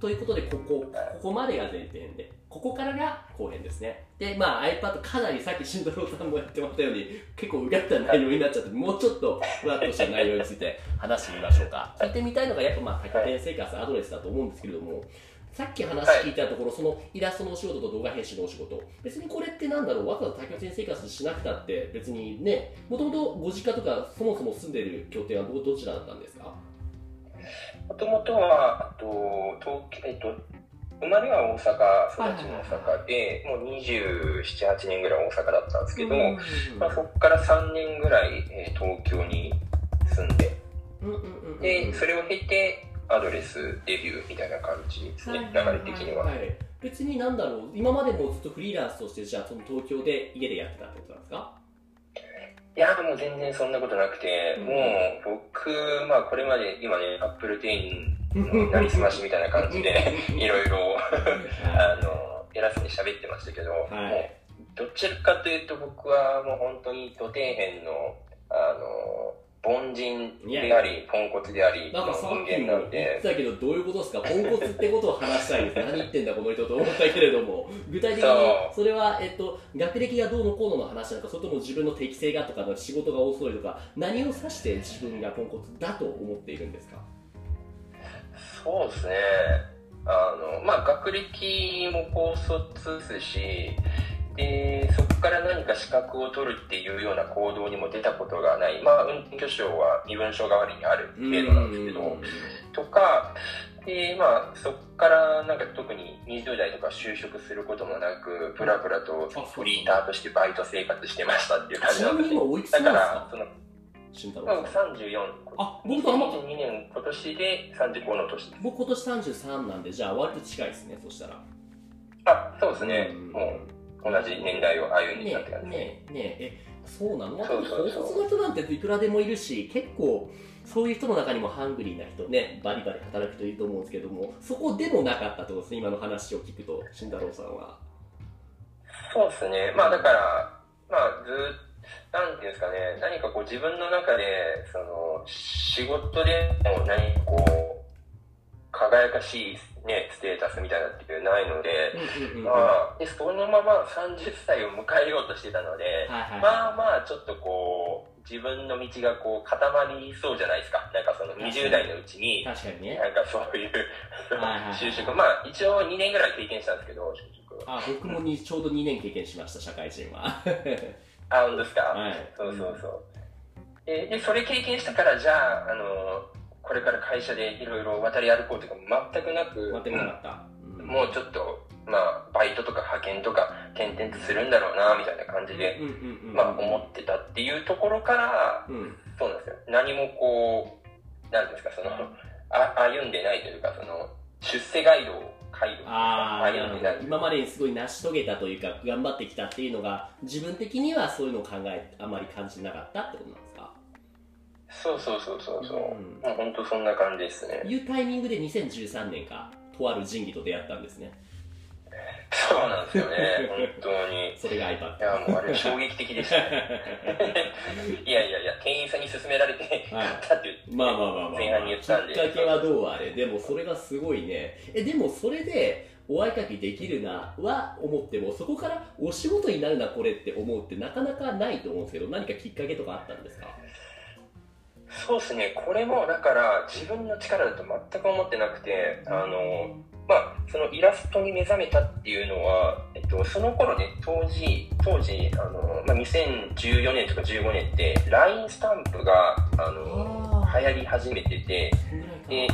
ということで、ここ、ここまでが前編で、ここからが後編ですね。で、まあ iPad かなりさっき慎太郎さんもやってもらったように、結構うがった内容になっちゃって、もうちょっとふわっとした内容について話してみましょうか。聞いてみたいのが、やっぱまあ、多拠点生活アドレスだと思うんですけれども、さっき話聞いたところ、そのイラストのお仕事と動画編集のお仕事、別にこれってなんだろう、わざわざ多拠点生活しなくたって、別にね、もともとご実家とか、そもそも住んでる拠点はどどちらだったんですか？もともとは、あと、東京、えっと、生まれは大阪、育ちも大阪で、もう27、8年ぐらい大阪だったんですけど、うんまあ、そこから3年ぐらい、えー東京に住んで、うんうんうんうんで、それを経て、アドレスデビューみたいな感じですね、流れ的には。い。別になんだろう。今までもずっとフリーランスとしてじゃあその東京で家でやってたってことなんですか？いや、もう全然そんなことなくて、うんもう僕、まあこれまで今ね、アップル店員のなりすましみたいな感じで、いろいろ、あの、偉そうに喋ってましたけど、はい。もうどちらかというと僕はもう本当に土底辺の、あの、凡人であり、ポンコツであり、のなんかさっきも言ってたけどどういうことですか？ポンコツってことを話したいです。何言ってんだこの人と思ったけれども。具体的にそれは、えっと、学歴がどうのこうのの話なのかそれとも自分の適性がとか仕事が遅いとか何を指して自分がポンコツだと思っているんですか？そうですね。あの、まあ、学歴も高卒ですし、で、そこから何か資格を取るっていうような行動にも出たことがない。まあ、運転許証は身分証代わりにある程度なんですけど、とか、で、まあ、そこからなんか特に20代とか就職することもなく、プラプラとフリーターとしてバイト生活してましたっていう感ちじなんですね。だか、からその、慎太郎さん34。あ僕とあんま2022年今年で35の年です。僕今年33なんでじゃあ割と近いですねそしたらあ、そうですね。うんもう同じ年代を歩んできたってね感じね。えねえねええそうなの？高卒の人なんていくらでもいるし結構そういう人の中にもハングリーな人ねバリバリ働く人いると思うんですけどもそこでもなかったってことですね今の話を聞くと慎太郎さんはそうですね。まあだから、まあずっと、なんていうんですかね、何かこう自分の中で、その、仕事でも何かこう、輝かしいね、ステータスみたいなっていうのないので、うんうんうんまあ、で、そのまま30歳を迎えようとしてたので、まあまあ、ちょっとこう、自分の道がこう固まりそうじゃないですか。なんかその20代のうちに、確かにね。なんかそういう就職、まあ一応2年ぐらい経験したんですけど、就職。あ僕もにちょうど2年経験しました社会人は。あ、本当ですか、はい。そうそうそう。で、でそれ経験したから、じゃあ、あの、これから会社でいろいろ渡り歩こうとか全くなく、もなかった、うん。もうちょっと、まあ、バイトとか派遣とか転々とするんだろうな、みたいな感じで、まあ、思ってたっていうところから、うん。そうなんですよ。何もこう、なんですか、その、あ歩んでないというか、その、出世街道を、街道あ。今までにすごい成し遂げたというか、頑張ってきたっていうのが、自分的にはそういうのを考え、あまり感じなかったってことなんそうそうそうそうそう。うんもう本当そんな感じですね。いうタイミングで2013年か、とある仁義と出会ったんですね。そうなんですよね、本当に。それがい iPad。や、もうあれ衝撃的でしたね。いやいやいや、店員さんに勧められて、はい買ったって言って、まあまあまあまあ、まあ、前半に言ったんで。きっかけはどうあれ、でもそれがすごいね。え、でもそれで、お絵かきできるなは思っても、そこからお仕事になるな、これって思うってなかなかないと思うんですけど、何かきっかけとかあったんですか？そうですね、これもだから自分の力だと全く思ってなくて、あの、まあ、そのイラストに目覚めたっていうのは、えっと、その頃ね、当時、当時、あの、まあ、2014年とか15年って、LINE スタンプが、あの、あ流行り始めてて、で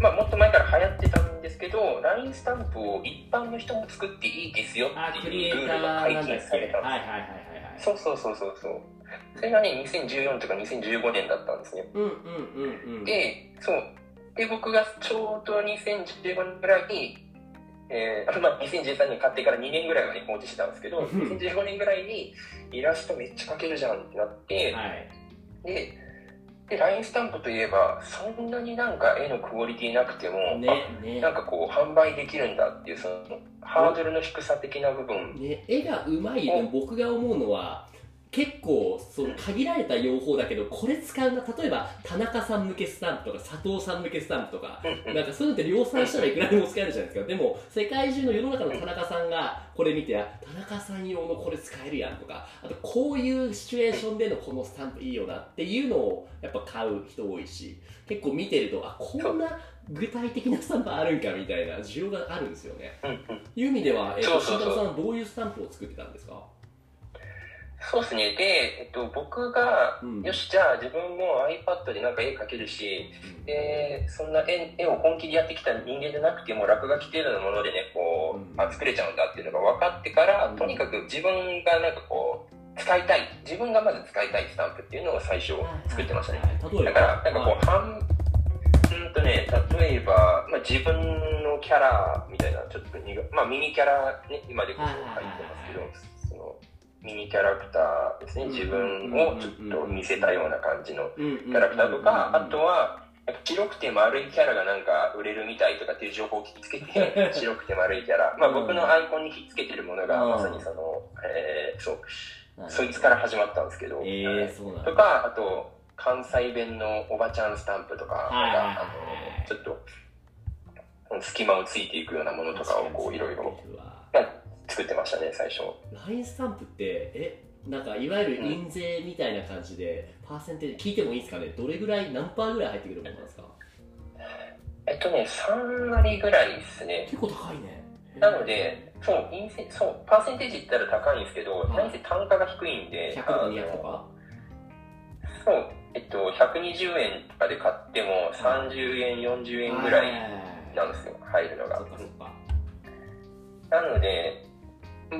まあ、もっと前から流行ってたんですけど、LINE スタンプを一般の人も作っていいですよあ、っていうルタールが解禁されたんです。そうそうそうそうそう。それがね、2014とか2015年だったんですね。うんうんうんうん。で、そう。で、僕がちょうど2015年ぐらいに、えー、あまあ、2013年買ってから2年ぐらいはね、放置してたんですけど、うん2015年ぐらいにイラストめっちゃ描けるじゃんってなって、はい。で、で、LINE スタンプといえば、そんなになんか絵のクオリティなくても、ね、あねなん。かこう、販売できるんだっていう、その、ハードルの低さ的な部分。ね、絵がうまい僕が思うのは結構その限られた用法だけどこれ使うな例えば田中さん向けスタンプとか佐藤さん向けスタンプとかなんかそういうのって量産したらいくらでも使えるじゃないですか。でも世界中の世の中の田中さんがこれ見て田中さん用のこれ使えるやんとかあとこういうシチュエーションでのこのスタンプいいよなっていうのをやっぱ買う人多いし結構見てるとあこんな具体的なスタンプあるんかみたいな需要があるんですよね。いう意味では、えー、と慎太郎さんはどういうスタンプを作ってたんですか？そうですね。で、えっと、僕が、うん、よし、じゃあ自分も iPad でなんか絵描けるし、うん、で、そんな絵絵を本気でやってきた人間じゃなくても、落書き程度のものでね、こう、うん、あ作れちゃうんだっていうのが分かってから、とにかく自分がなんかこう、使いたい、自分がまず使いたいスタンプっていうのを最初作ってましたね。だから、なんかこう、半、うんとね、例えば、まあ、自分のキャラみたいな、ちょっとまあ、ミニキャラ、ね、今でこそ書いてますけど、ミニキャラクターですね、自分をちょっと見せたような感じのキャラクターとか、あとは、白くて丸いキャラがなんか売れるみたいとかっていう情報を聞きつけて、白くて丸いキャラ。まあ僕のアイコンにひっつけてるものが、まさにその、えー、そう、そいつから始まったんですけど、えー、とか、あと、関西弁のおばちゃんスタンプとか、あの、ちょっと、隙間をついていくようなものとかをこういろいろ、作ってましたね、最初。LINE スタンプって、え、なんかいわゆる印税みたいな感じで、うん、パーセンテージ聞いてもいいですかね？どれぐらい、何パーぐらい入ってくるものなんですか？えっとね、3割ぐらいですね。結構高いね。なので、そう、印税、そう、パーセンテージ言ったら高いんですけど、何せ単価が低いんで、100とか200とか？そう、えっと、120円とかで買っても30円、40円ぐらいなんですよ、入るのが。なので、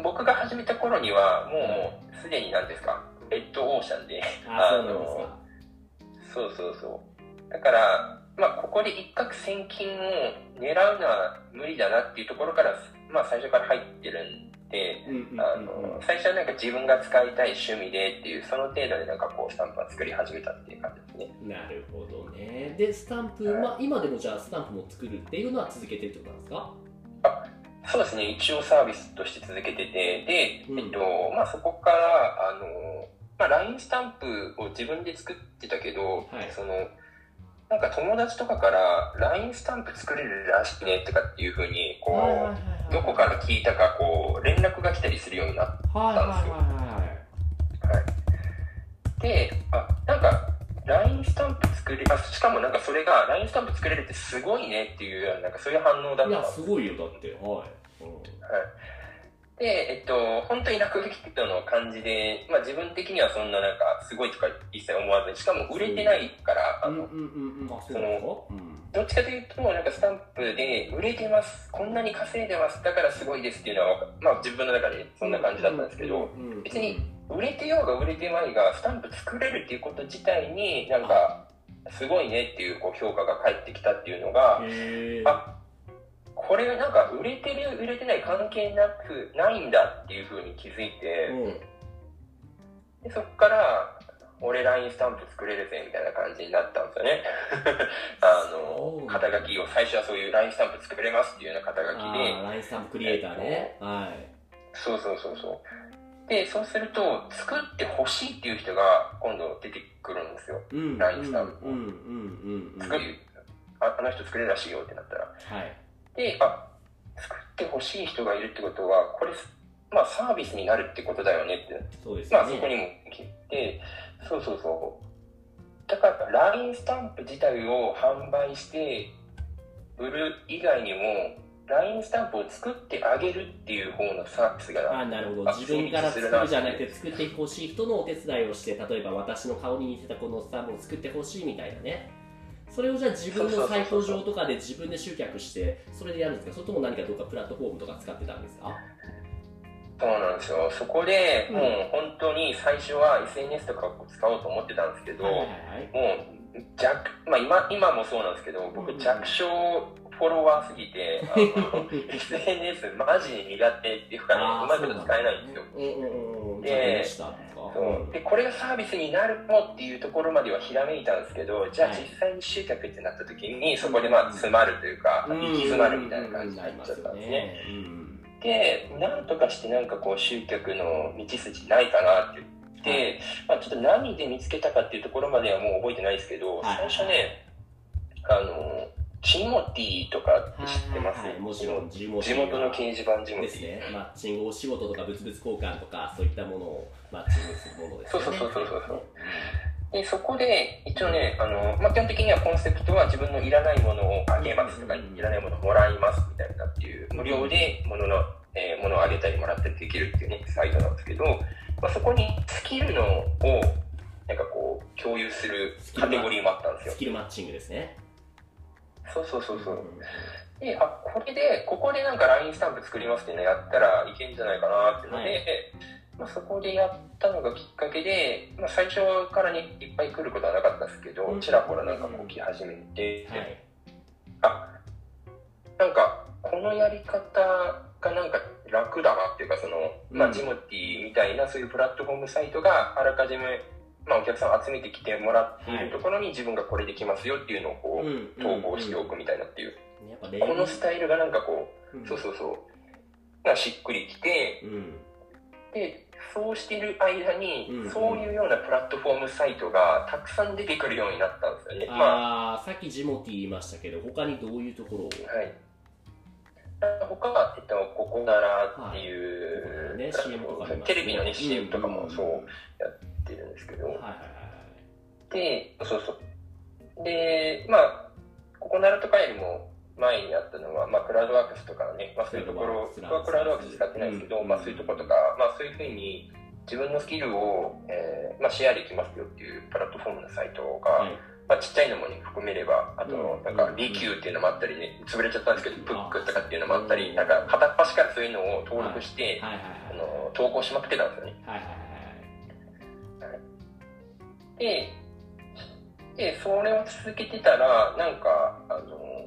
僕が始めた頃にはもうすでに何ですかレッドオーシャンであのそうそうそう。だからまあここで一攫千金を狙うのは無理だなっていうところからまあ最初から入ってるんで、あの最初はなんか自分が使いたい趣味でっていうその程度でなんかこうスタンプは作り始めたっていう感じですね。なるほどね。でスタンプ、はい、まあ今でもじゃあスタンプも作るっていうのは続けてるってことなんですか？そうですね、一応サービスとして続けてて、で、うん、えっと、まあそこから、あの、まあ LINE スタンプを自分で作ってたけど、はい、その、なんか友達とかから LINE スタンプ作れるらしいねとかっていうふうに、こう、どこから聞いたか、こう、連絡が来たりするようになったんですよ。はい。で、あ、なんか、LINE スタンプ作り、あ、しかもなんかそれが LINE スタンプ作れるってすごいねっていう、なんかそういう反応だったいや、すごいよ、だって。はい。で、えっと、本当に落書きとの感じで、まあ自分的にはそんななんかすごいとか一切思わずに、しかも売れてないから、あの、その、どっちかというと、なんかスタンプで売れてます、こんなに稼いでます、だからすごいですっていうのは、まあ自分の中でそんな感じだったんですけど、別に売れてようが売れてまいが、スタンプ作れるっていうこと自体になんか、すごいねっていうこう評価が返ってきたっていうのが、あ、これなんか売れてる売れてない関係なくないんだっていうふうに気づいて、うん、でそこから俺 LINE スタンプ作れるぜみたいな感じになったんですよね。あの肩書きを最初はそういう LINE スタンプ作れますっていうような肩書きで LINE スタンプクリエイターね、はい。そうそうそうそうでそうすると作ってほしいっていう人が今度出てくるんですよ、うん、LINE スタンプ。を作る。あの人作れるらしいよってなったら、はい。で、あ、作ってほしい人がいるってことは、これ、まあサービスになるってことだよねって。そうですね。まあそこにも来て、そうそうそう。だから LINE スタンプ自体を販売して売る以外にも、LINE スタンプを作ってあげるっていう方のサービスがあなるほど。自分から作るじゃなくて作ってほしい人のお手伝いをして例えば私の顔に似せたこのスタンプを作ってほしいみたいなねそれをじゃあ自分のサイト上とかで自分で集客してそれでやるんですかそれとも何かどうかプラットフォームとか使ってたんですかそうなんですよそこで、もう本当に最初は SNS とかを使おうと思ってたんですけど、はいはいはい、もう弱、まあ今、今もそうなんですけど僕弱小フォロワーすぎて、SNS マジで苦手っていうか、ね、うまく使えないんですよ。でそうでこれがサービスになるのっていうところまではひらめいたんですけどじゃあ実際に集客ってなった時にそこでまあ詰まるというか、行き詰まるみたいな感じになっちゃったんですね。でなんとかしてなんかこう集客の道筋ないかなってて、はいまあ、ちょっと何で見つけたかっていうところまではもう覚えてないですけど、はい最初ね、あの、チモティとか知ってます、はいはい、もちろん地元地元の掲示板ジモティ。ですね、マッチングお仕事とか物々交換とかそういったものをマッチングするものですよね。そうそうそうそうそうで、そこで、一応ね、あの、まあ、基本的にはコンセプトは自分のいらないものをあげますとか、うんいらないものをもらいますみたいなっていう、無料で物の、えー物をあげたりもらったりできるっていうね、サイトなんですけど、まあ、そこにスキルのを、なんかこう、共有するカテゴリーもあったんですよス。キルマッチングですね。そうそうそうそう。んで、あ、これで、ここでなんか LINE スタンプ作りますっていうのやったらいけんじゃないかなっていうので、はいまあ、そこでやったのがきっかけで、まあ、最初からにいっぱい来ることはなかったですけど、うんちらほらなんかこう来始めて、はい。あ、なんか、このやり方がなんか楽だなっていうか、その、まあ、うんジモティみたいなそういうプラットフォームサイトがあらかじめ、まあ、お客さんを集めてきてもらっているところに自分がこれできますよっていうのをこう、うん統合しておくみたいなっていう、このスタイルがなんかこう、うん。そうそうそう。がしっくりきて、うん。で、そうしている間に、うんそういうようなプラットフォームサイトがたくさん出てくるようになったんですよね。まあ、さっきジモティ言いましたけど、他にどういうところを？はい。他は、えっと、ここならっていう、はい。ねテレビのね、CM とかもそうやってるんですけど、はいはいはいで、そうそう。で、まあ、ここならとかよりも前にあったのは、まあ、クラウドワークスとかね、まあ、そういうところ、はクラウドワークス使ってないですけど、うん。まあ、そういうところとか、まあ、そういうふうに自分のスキルを、えーまあ、シェアできますよっていうプラットフォームのサイトが、はい。まあ、ちっちゃいのもね、含めれば、あとうん、なんかうん、リキューっていうのもあったりね、潰れちゃったんですけど、プックとかっていうのもあったり、うんなんか、片っ端からそういうのを登録して、はいはい。あの、投稿しまくってたんですよね。はい。はいはいで、で、それを続けてたら、なんか、あの、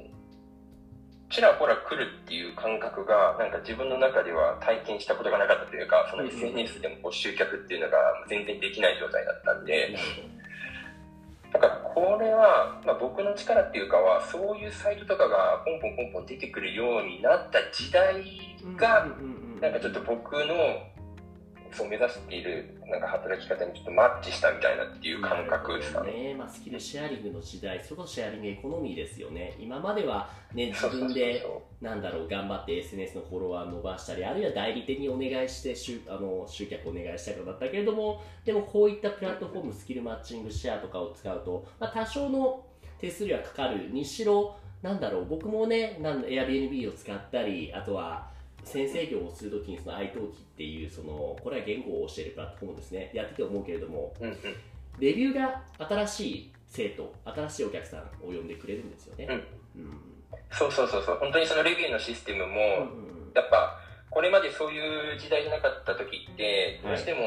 ちらほら来るっていう感覚が、なんか自分の中では体験したことがなかったというか、その SNS でもこう集客っていうのが全然できない状態だったんはい。で、だからこれは、まあ、僕の力っていうかは、そういうサイトとかがポンポンポンポン出てくるようになった時代。が、なんかちょっと僕のそう目指しているなんか働き方にちょっとマッチしたみたいなっていう感覚ですかね。ね、まあ、スキルシェアリングの時代、それこそシェアリングエコノミーですよね。今までは、ね、自分でそなんだろう頑張って SNS のフォロワー伸ばしたりあるいは代理店にお願いして集あの集客お願いしたりとかだったけれどもでもこういったプラットフォームスキルマッチングシェアとかを使うと、まあ、多少の手数料はかかるにしろなんだろう僕もねなんだ Airbnb を使ったりあとは先生業をするときにその iTalki っていうそのこれは言語を教えるプラットフォームですねやってて思うけれどもう。うんうん。レビューが新しい生徒新しいお客さんを呼んでくれるんですよね、うんそうそうそうそう。本当にそのレビューのシステムも、うんうんうんやっぱ、これまでそういう時代じゃなかった時って、どうしても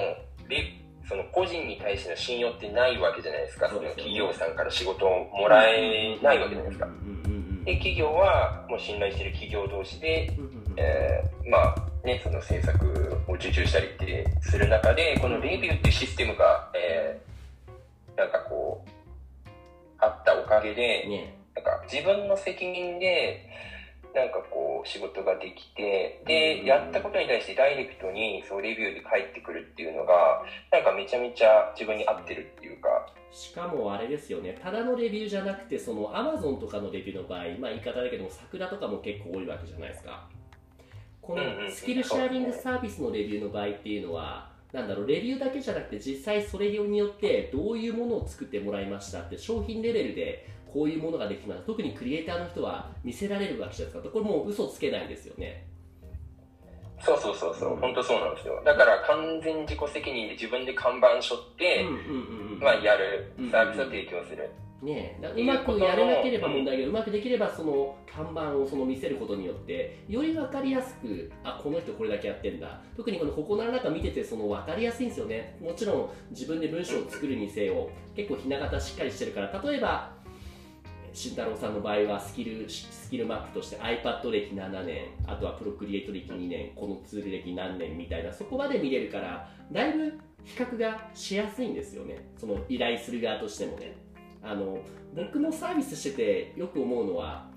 レ、その個人に対しての信用ってないわけじゃないですか。そね企業さんから仕事をもらえないわけじゃないですかう。んうんうんで、企業はもう信頼してる企業同士で、うんうんうんえーまあね、その政策を受注したりってする中で、このレビューっていうシステムが、えーなんかこう、あったおかげで、ね。なんか自分の責任で、なんかこう仕事ができて、で、うん。やったことに対してダイレクトにそうレビューで返ってくるっていうのが、なんかめちゃめちゃ自分に合ってるっていうか、しかもあれですよね。ただのレビューじゃなくてその Amazon とかのレビューの場合、まあ、言い方だけども桜とかも結構多いわけじゃないですかこのうんうんスキルシェアリングサービスのレビューの場合っていうのはなんだろうレビューだけじゃなくて実際それによってどういうものを作ってもらいましたって商品レベルでこういうものができます。特にクリエイターの人は見せられるわけじゃないですか。これもう嘘つけないんですよね。そうそうそうそう。う、ん。本当そうなんですよ。だから完全自己責任で自分で看板背負って、うんうんうんうん。まあやる。サービスを提供する。ねえ、だからうまくやれなければ問題ないけど、うまくできればその看板をその見せることによってより分かりやすくあこの人これだけやってんだ。特にこのここな中見ててその分かりやすいんですよね。もちろん自分で文章を作るにせよ結構ひな形しっかりしてるから例えば慎太郎さんの場合はスキルスキルマップとして iPad 歴7年あとはプロクリエイト歴2年このツール歴何年みたいなそこまで見れるからだいぶ比較がしやすいんですよね。その依頼する側としてもねあの僕もサービスしててよく思うのは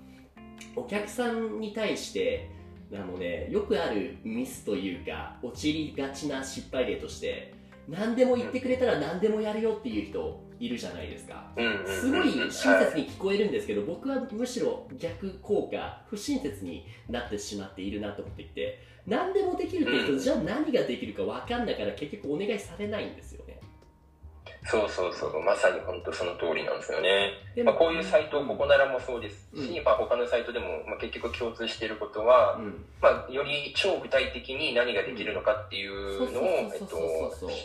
お客さんに対してあの、ね、よくあるミスというか陥りがちな失敗例として何でも言ってくれたら何でもやるよっていう人いるじゃないですか。すごい親切に聞こえるんですけど僕はむしろ逆効果不親切になってしまっているなと思っていて何でもできるっていうと、うん。じゃあ何ができるか分かんないから結局お願いされないんですよねそうそうそう、まさに本当その通りなんですよね。でまあ、こういうサイト、ここならもそうですし、うん。まあ、他のサイトでも、まあ、結局共通していることは、うん。まあ、より超具体的に何ができるのかっていうのを、えっと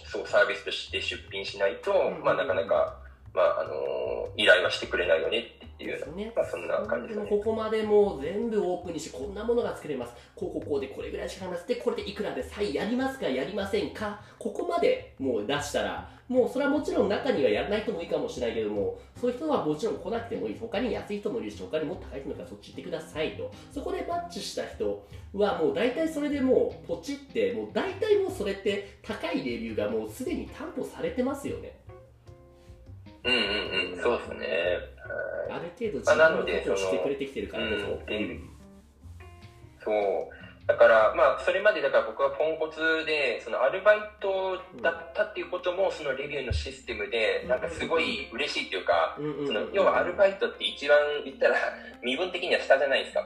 そうサービスとして出品しないとん、まあ、なかなか、まあ、あのー依頼はしてくれないよねっていうような、ね。まあ、そんな感じですね。ここまでもう全部オープンにしてこんなものが作れます。こうこうこうでこれぐらいしかかりますでこれでいくらですはいやりますかやりませんか？ここまでもう出したらもうそれはもちろん中にはやらない人もいいかもしれないけどもそういう人はもちろん来なくてもいい他に安い人もいるし他にもっと高い人もいるからそっち行ってくださいと。そこでマッチした人はもう大体それでもうポチってもう大体もうそれって高いレビューがもうすでに担保されてますよねうんうんうん、そうですね。はいある程度自分のことをしてくれてきてるからこそ、うんそう。だから、まあ、それまでだから僕はポンコツで、そのアルバイトだったっていうことも、そのレビューのシステムで、なんかすごい嬉しいっていうか、その要はアルバイトって一番言ったら、身分的には下じゃないですか。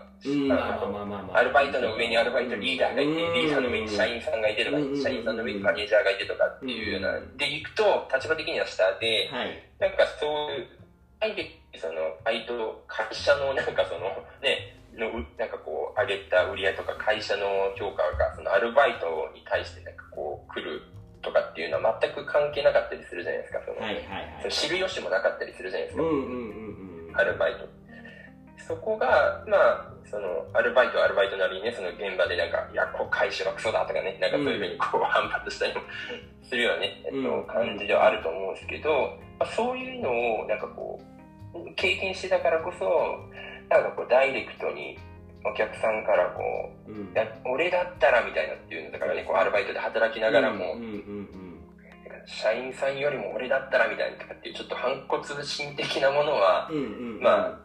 アルバイトの上にアルバイトリーダーがいて、うん。リーダーの上に社員さんがいてとかうん、社員さんの上にマネージャーがいてとかっていうような、で行くと、立場的には下で、はい。なんかそういう、あえてその、バイト、会社のなんかその、ね、のうなんかこう、上げた売り上げとか会社の評価が、そのアルバイトに対してなんかこう、来るとかっていうのは全く関係なかったりするじゃないですか。その、はいはいはいその知る由もなかったりするじゃないですか。うんうんうんうんアルバイト。そこが、まあ、その、アルバイトはアルバイトなりにね、その現場でなんか、いや、こう、会社がクソだとかね、なんかそういうふうにこう、反発したりもするようなね、えっうんと、感じではあると思うんですけど、まあ、そういうのを、なんかこう、経験してたからこそ、なんかこう、ダイレクトに、お客さんからこう、うん。だ俺だったらみたいなっていうのだからね、こう、アルバイトで働きながらも、社員さんよりも俺だったらみたいなとかっていう、ちょっと反骨心的なものは、うんうんうん。ま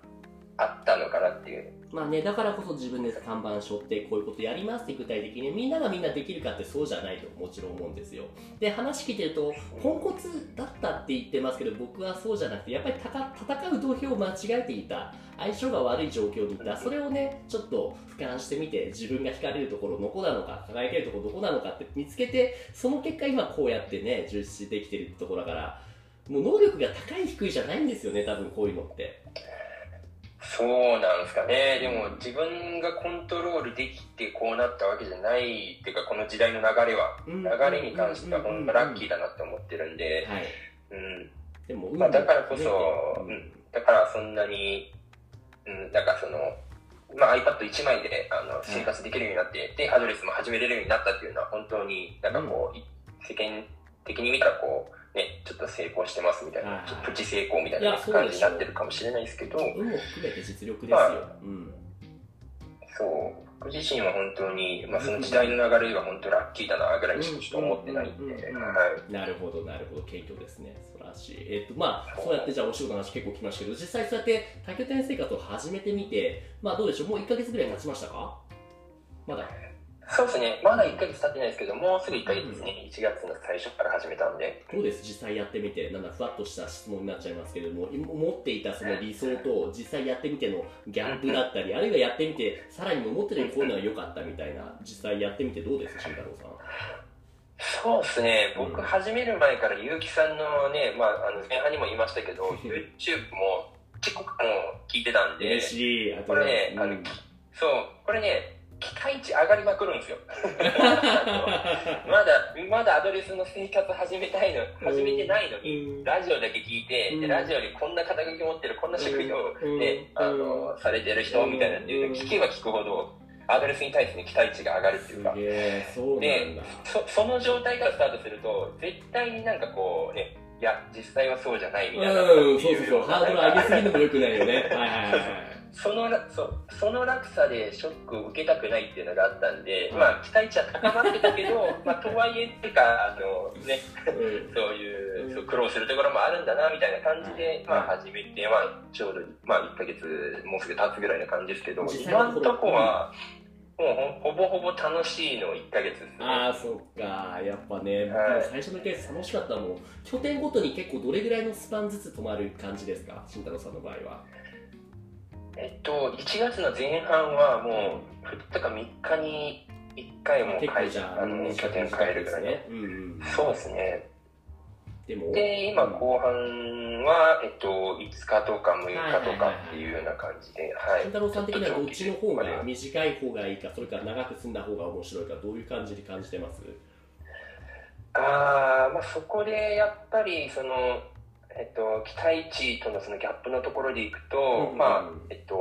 あったのかなっていう。まあね、だからこそ自分で看板背負ってこういうことやりますって具体的にみんながみんなできるかってそうじゃないともちろん思うんですよ。で話聞いてるとポンコツだったって言ってますけど僕はそうじゃなくてやっぱり戦う土俵を間違えていた相性が悪い状況にいた。それをねちょっと俯瞰してみて自分が惹かれるところどこなのか輝けるところどこなのかって見つけてその結果今こうやってね充実できてるところだからもう能力が高い低いじゃないんですよね多分こういうのって。そうなんですかね。でも自分がコントロールできてこうなったわけじゃないっていうか、この時代の流れは、流流れに関しては本当ラッキーだなって思ってるんで、はい。うん。でも、まあだからこそうん。うん。だからそんなに、うん、なんかその、まあ iPad1 枚であの生活できるようになって、で、アドレスも始めれるようになったっていうのは本当になんかこう、い世間的に見たらこう、ね、ちょっと成功してますみたいな、はいちょっとプチ成功みたいな感じになってるかもしれないですけど、運も含めて実力ですよ。まあうん。そう、僕自身は本当に、まあ、その時代の流れは本当ラッキーだなぐらいにしか思ってないんで。なるほど、なるほど、謙虚ですね。素晴らしい。えっ、と、まあ、そうやってじゃあお仕事の話結構聞きましたけど、実際そうやって多拠点生活を始めてみて、まあどうでしょう、もう1ヶ月ぐらい経ちましたか？まだ。そうですね、まだ1ヶ月経ってないですけど、もうすぐ1ヶ月ですね、1月の最初から始めたんで、どうです。実際やってみて、なんだ、ふわっとした質問になっちゃいますけれども、今持っていたその理想と実際やってみてのギャップだったり、あるいはやってみて、さらに思ってるよりこういうのが良かったみたいな、実際やってみてどうです慎太郎さん。そうですね、うん。僕始める前から結城さんのね、まあ、あの前半にも言いましたけど、YouTube も結構もう聞いてたんで、嬉しい。あとねそう、これね、期待値上がりまくるんですよ。まだ、まだアドレスの生活始めたいの、始めてないのに、うんラジオだけ聞いて、うんでラジオにこんな肩書き持ってる、こんな職業うんで、うんあの、されてる人みたいなっていうのうん聞けば聞くほど、アドレスに対しての期待値が上がるっていうかでだ。そその状態からスタートすると、絶対になんかこうね、いや、実際はそうじゃないみたいな。うん、そうそうそう、ハードル上げすぎるのも良くないよね。はいはいはいはい。そのらそうその落差でショックを受けたくないっていうのがあったんで、うんまあ期待値は高まってたけど、まあとはいえっていうか、あのね、うんそういう、うんそう苦労するところもあるんだなみたいな感じで、うんまあ始めて、まあちょうど、まあ1ヶ月もうすぐ経つぐらいな感じですけど、実際のところ今のとこは、もうほぼほぼ楽しいの1ヶ月ですね。ああ、そっか。やっぱね、はい最初のケース楽しかったもん。拠点ごとに結構どれぐらいのスパンずつ泊まる感じですか？慎太郎さんの場合は。えっと、1月の前半はもう、2日か3日に1回も会じゃあ、あの拠点変えるぐら。ね。うんうん。そうですね。でも、で、今うん後半は、えっと、5日とか6日とかっていうような感じで、はい。慎太郎さん的にはどっちの方が短い方がいいか、それから長く住んだ方が面白いか、どういう感じで感じてます？あーまあ、そこでやっぱりその、えっと、期待値とのそのギャップのところでいくと、うん。うんまあえっと、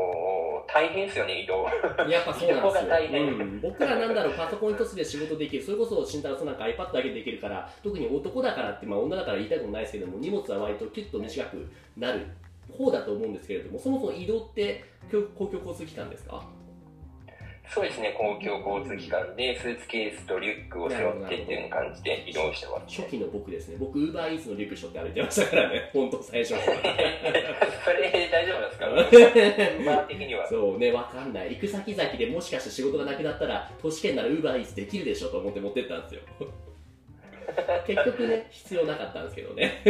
大変ですよね、移動。やっぱそうなんですよ、大変。うん、僕らなんだろうパソコン一つで仕事できるそれこそ慎太郎さんなんか iPad だけでできるから特に男だからって、まあ、女だから言いたいことないですけども荷物は割とキュッと短くなる方だと思うんですけれどもそもそも移動って公公共交通機関ですか？そうですね、公共交通機関でスーツケースとリュックを背負ってっていう感じで移動してます。初期の僕ですね僕 UberEats のリュック背負って歩いてましたからね 本当最初はそれ大丈夫ですか？ウーバー的には。そうね、わかんない。行く先々でもしかして仕事がなくなったら、都市圏なら UberEats できるでしょと思って持ってったんですよ。結局ね、必要なかったんですけどね。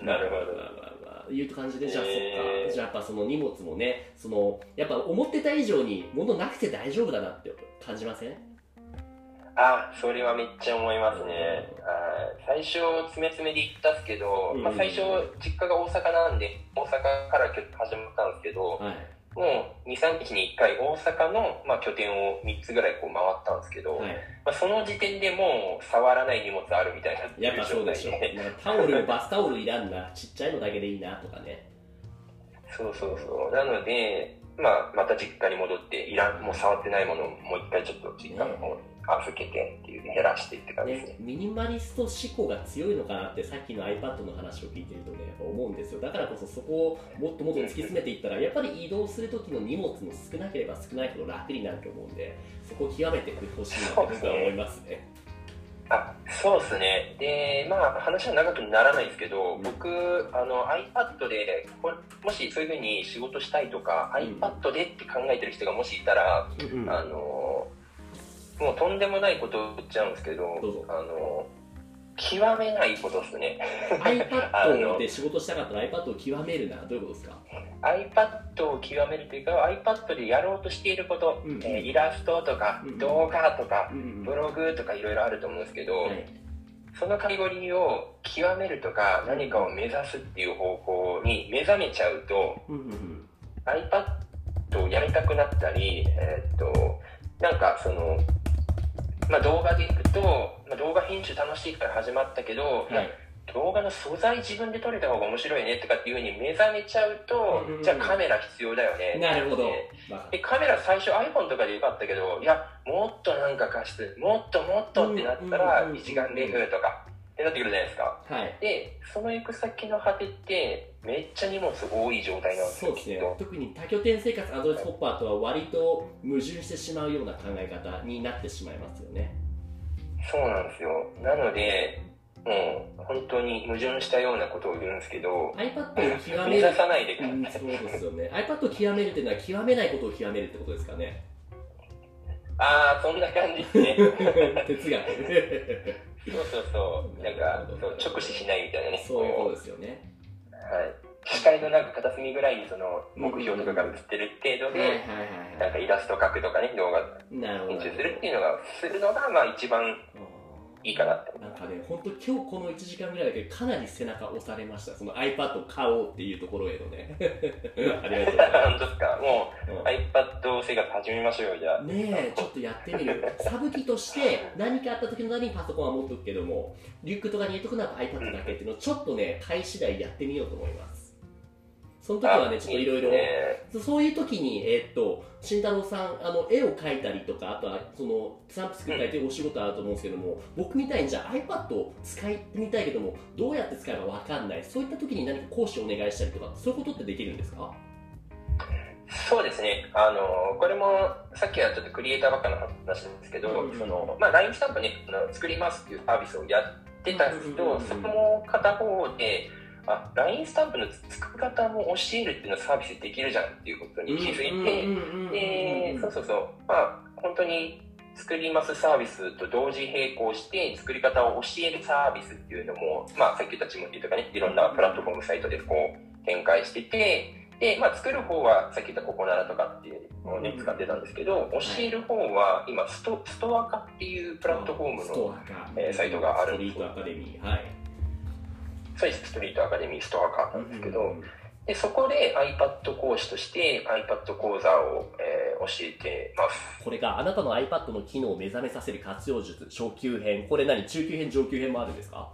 なるほどいう感じで、じゃあ、そっか。じゃあ、やっぱその荷物もね、その、やっぱ思ってた以上に物なくて大丈夫だなって感じません？あ、それはめっちゃ思いますね。はい最初、詰め詰めで行ったんですけど、うんまあ、最初、実家が大阪なんで、大阪から始まったんですけど、はい。もう2、3日に1回大阪の、まあ、拠点を3つぐらいこう回ったんですけど、はい。まあ、その時点でもう触らない荷物あるみたいなやっぱそうでしょ。タオル、バスタオルいらんな。ちっちゃいのだけでいいなとかね。そうそうそう。なので、まあ、また実家に戻って、いらん、もう触ってないものをもう一回ちょっと実家の方に預けてっていう減らしてって感じですね。ね、ミニマリスト思考が強いのかなってさっきの iPad の話を聞いてるとねやっぱ思うんですよ。だからこそそこをもっともっと突き詰めていったらやっぱり移動する時の荷物も少なければ少ないほど楽になると思うんでそこを極めてほしいなって僕は思いますね。あ、そうですね。で、まあ、話は長くならないですけど、うん。僕、あの、iPad で、これもしそういうふうに仕事したいとか、うん。iPad でって考えてる人がもしいたら、うんうん。あの、もうとんでもないことを言っちゃうんですけど、どうぞ。あの、極めないことですね。あ iPad ので仕事したかったら iPad を極めるなどういうことですか？iPad を極めるというか iPad でやろうとしていること、うんえーイラストとかうん動画とかうんうんブログとかいろいろあると思うんですけど、はい。そのカテゴリーを極めるとか何かを目指すっていう方向に目覚めちゃうとうんうんうん。iPad をやりたくなったり、えーっとなんかその、まあ、動画でいくと、まあ、動画編集楽しいから始まったけど、はい。動画の素材自分で撮れた方が面白いねとかっていうふうに目覚めちゃうと、うんうんうん。じゃあカメラ必要だよねなるほど。でわかでカメラ最初 iPhone とかでよかったけどいやもっとなんか貸してもっともっとってなったらうんうんうんうん。一眼レフとかってなってくるじゃないですか。るはい。でその行く先の果てってめっちゃ荷物多い状態なんですそうですね。特に多拠点生活アドレスホッパーとは割と矛盾してしまうような考え方になってしまいますよね。そうなんですよ。なのでもう本当に矛盾したようなことを言うんですけど iPad を極目める。指さないでくうんださい。そうですよね。iPad を極めるっていうのは極めないことを極めるってことですかね。ああそんな感じですね。哲学そうそうそうなんかそう直視しないみたいなねそういう。ですよね。はい、視界のなんか片隅ぐらいにその目標とかが映ってる程度で、なんかイラスト描くとかね動画編集するっていうのがするのがまあ一番いいかなってなんかね、本当今日この1時間ぐらいだけかなり背中押されました。その iPad を買おうっていうところへのね。ありがとうございま本当ですかもす。う iPad 生活始めましょうよじゃあうんねえ、ちょっとやってみる。サブ機として何かあった時のためにパソコンは持っておくけども、リュックとかに入れとくのは iPad だけっていうのをちょっとね、買い次第やってみようと思います。その時はね、ちょっといろいろそういう時に、えーっと、慎太郎さん、あの、絵を描いたりとか、あとは、その、スタンプ作ったりというお仕事あると思うんですけども、僕みたいにじゃあ iPad を使いみたいけども、どうやって使えばわかんない、そういった時に何か講師をお願いしたりとか、そういうことってできるんですか？そうですね。あのこれもさっきはちょっとクリエイターばっかの話なんですけど、うんそのまあ、LINE スタンプね作りますっていうサービスをやってたんうんうんうんその片方であ LINE スタンプの作り方も教えるっていうのサービスできるじゃんっていうことに気づいてでそうそうそう。まあ本当に作りますサービスと同時並行して作り方を教えるサービスっていうのも、まあ、さっき言ったチモティとかねいろんなプラットフォームサイトでこう展開しててで、まあ、作る方はさっき言ったココナラとかっていうのをね、使ってたんですけど、教える方は今スト、ストア化っていうプラットフォームの、えー、サイトがある。んですスそうです、ストリートアカデミーストア化なんですけど、でそこで iPad 講師として iPad 講座を、えー、教えてます。これがあなたの iPad の機能を目覚めさせる活用術、初級編。これ何？中級編、上級編もあるんですか？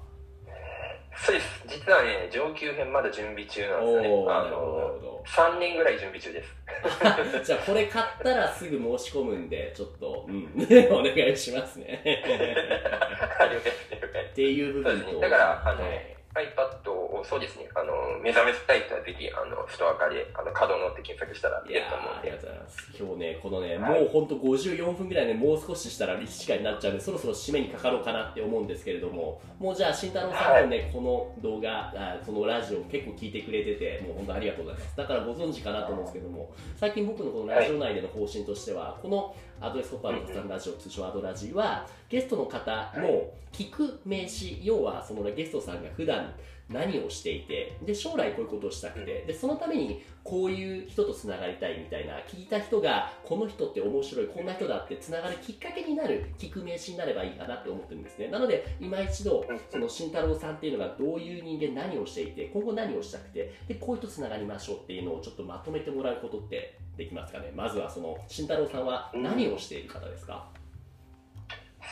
そうです。実はね、上級編まだ準備中なんですよね。あの、3年ぐらい準備中です。じゃあこれ買ったらすぐ申し込むんで、ちょっと、うん、お願いしますね。っていう部分と。ね、だから、あの、はい iPad をそうですね、あの、目覚めたい人はぜひ、あの、ストア化で、あの、角のって検索したら出ると思うんで。ありがとうございます。今日ね、このね、はい、もうほんと54分ぐらいね、もう少ししたら1時間になっちゃうんで、そろそろ締めにかかろうかなって思うんですけれども、もうじゃあ、慎太郎さんもね、はい、この動画あ、このラジオ結構聞いてくれてて、もう本当ありがとうございます。だからご存知かなと思うんですけども、最近僕のこのラジオ内での方針としては、はい、このアドレスホッパーの雑談ラジオ、通称アドラジは、ゲストの方の聞く名詞、要はその、ね、ゲストさんが普段何をしていてで将来こういうことをしたくてでそのためにこういう人とつながりたいみたいな聞いた人がこの人って面白いこんな人だってつながるきっかけになる聞く名詞になればいいかなって思ってるんですね。なので今一度その慎太郎さんっていうのがどういう人間何をしていて今後何をしたくてでこういう人つながりましょうっていうのをちょっとまとめてもらうことってできますかね。まずはその慎太郎さんは何をしている方ですか、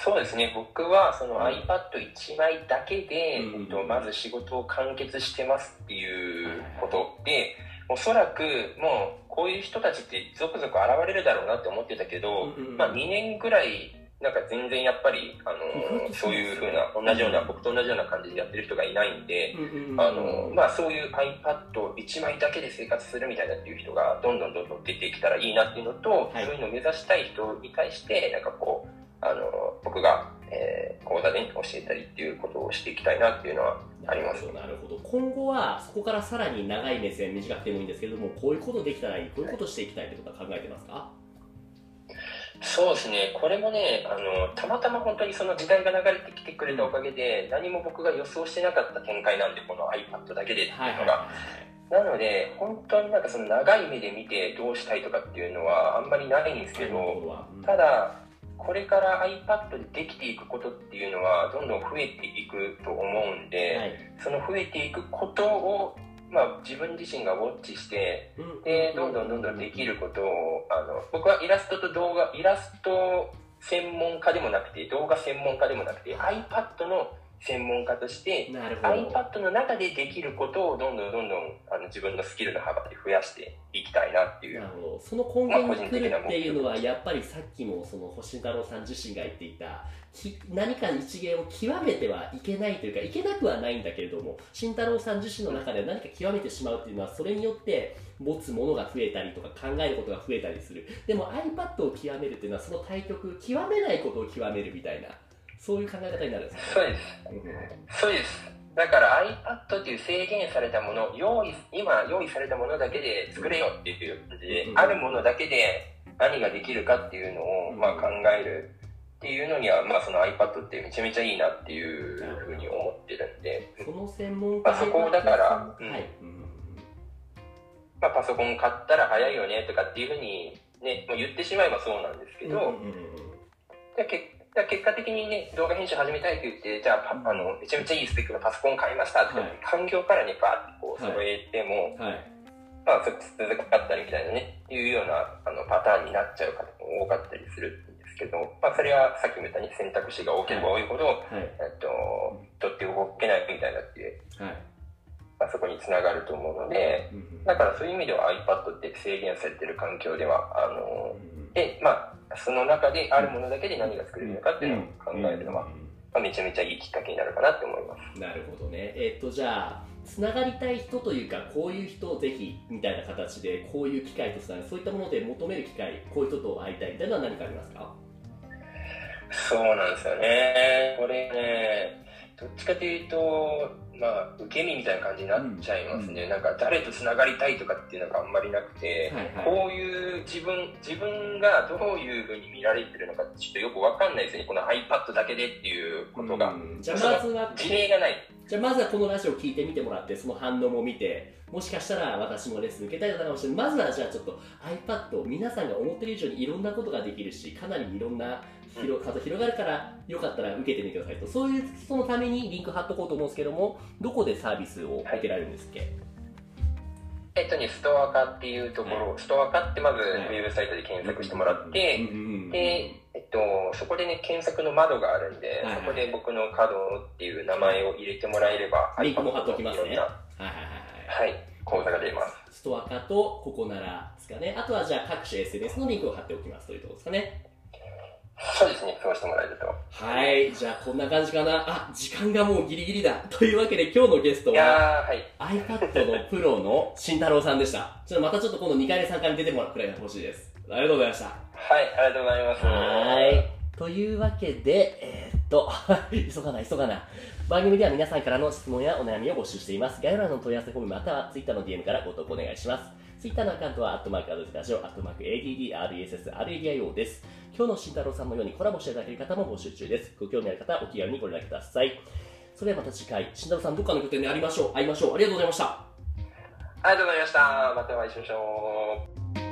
そうですね、僕はその iPad1 枚だけで、うん、とまず仕事を完結してますっていうことで、おそらくもうこういう人たちって続々現れるだろうなって思ってたけど、うん、まあ2年ぐらいなんか全然やっぱり、あの、そういうふうな、同じような、僕と同じような感じでやってる人がいないんで、あの、まあそういう iPad1 枚だけで生活するみたいなっていう人がどんどんどんどん出てきたらいいなっていうのと、はい、そういうのを目指したい人に対して、なんかこう、あの僕が、えー、講座で教えたりっていうことをしていきたいなっていうのはあります。なるほど。今後はそこからさらに長い目線短くてもいいんですけれどもこういうことできたらいいこういうことしていきたいってことは考えてますか？そうですね、これもねあの、たまたま本当にその時代が流れてきてくれたおかげで、何も僕が予想してなかった展開なんで、この iPad だけでっていうのが。なので、本当になんかその長い目で見てどうしたいとかっていうのはあんまりないんですけど、ただ、これから iPad でできていくことっていうのはどんどん増えていくと思うんで、はい、その増えていくことを、まあ、自分自身がウォッチして、うん、でどんどんどんどんできることをあの僕はイラストと動画イラスト専門家でもなくて動画専門家でもなくて iPad の専門家として iPad の中でできることをどんどんどんどんあの自分のスキルの幅で増やしていきたいなっていう。その根源に来るっていうのはやっぱりさっきもその星太郎さん自身が言っていた何か一芸を極めてはいけないというかいけなくはないんだけれども慎太郎さん自身の中で何か極めてしまうっていうのはそれによって持つものが増えたりとか考えることが増えたりするでも iPad を極めるっていうのはその対局極めないことを極めるみたいなそういう考え方になるんですか、そうです。そうです。だから iPad っていう制限されたもの、用意、今用意されたものだけで作れよっていう感じで、うん、あるものだけで何ができるかっていうのを、まあ、考えるっていうのには、まあ、その iPad ってめちゃめちゃいいなっていうふうに思ってるんで、その専門家、まあ、そこだから、うん、はい。まあ、パソコン買ったら早いよねとかっていうふうに、ね、もう言ってしまえばそうなんですけど、うんうんうん、結結果的にね、動画編集始めたいって言って、じゃあ、あの、めちゃめちゃいいスペックのパソコン買いましたって、はい、環境からね、バーってこう揃えても、はい、まあ、続かったりみたいなね、いうようなあのパターンになっちゃう方も多かったりするけど、まあ、それはさっきも言ったように選択肢が多ければ多いほど、はい、えっと、取って動けないみたいなって、はい。まあ、そこにつながると思うので、だからそういう意味では iPad って制限されてる環境では、あの、で、まあ、その中であるものだけで何が作れるのかっていうのを考えるのは、まあ、めちゃめちゃいいきっかけになるかなって思います。なるほどね。えー、っと、じゃあ、つながりたい人というか、こういう人をぜひみたいな形で、こういう機会とつながる、そういったもので求める機会、こういう人と会いたいみたいなのは何かありますか？そうなんですよね。これね、どっちかというと、まあ、受け身みたいな感じになっちゃいますね。うん、なんか、誰と繋がりたいとかっていうのがあんまりなくて、はいはい、こういう自分、自分がどういうふうに見られてるのかちょっとよくわかんないですね。この iPad だけでっていうことが。じゃあ、まずは、事例がない。じゃあ、まずはこのラジオを聞いてみてもらって、その反応も見て、もしかしたら私もレッスン受けたいのかもしれない。まずはじゃあちょっと iPad 皆さんが思ってる以上にいろんなことができるし、かなりいろんな広数広がるからよかったら受けてみてくださいとそういうそのためにリンク貼っとこうと思うんですけどもどこでサービスを受けられるんですっけ、はいえっとね、ストア化っていうところ、はい、ストア化ってまずウェブサイトで検索してもらって、で、えっと、そこでね、検索の窓があるんで、はいはい、そこで僕のカードっていう名前を入れてもらえれば、リンクも貼っときますね。はいはいはい。はい、講座が出ます。ストア化とここならですかね。あとはじゃあ各種 SNS のリンクを貼っておきますというところですかね。そうですね、そうしてもらえると。はい、じゃあこんな感じかな。あ、時間がもうギリギリだ。というわけで今日のゲストは、はい、iPad のプロの慎太郎さんでした。ちょっとまたちょっと今度2回目3回目出てもらうくらいほしいです。ありがとうございました。はい、ありがとうございます。はい。というわけで、えー、っと、急がない、急がない。番組では皆さんからの質問やお悩みを募集しています。概要欄の問い合わせフォームまたは Twitter の DM からご投稿お願いします。ツイッターのアカウントは、アットマークアドレスラジオ、アットマーク ADDRESSRADIO です。今日の慎太郎さんのようにコラボしていただける方も募集中です。ご興味ある方お気軽にご連絡ください。それではまた次回、慎太郎さんどっかの拠点で会いましょう。会いましょう。ありがとうございました。ありがとうございました。またお会いしましょう。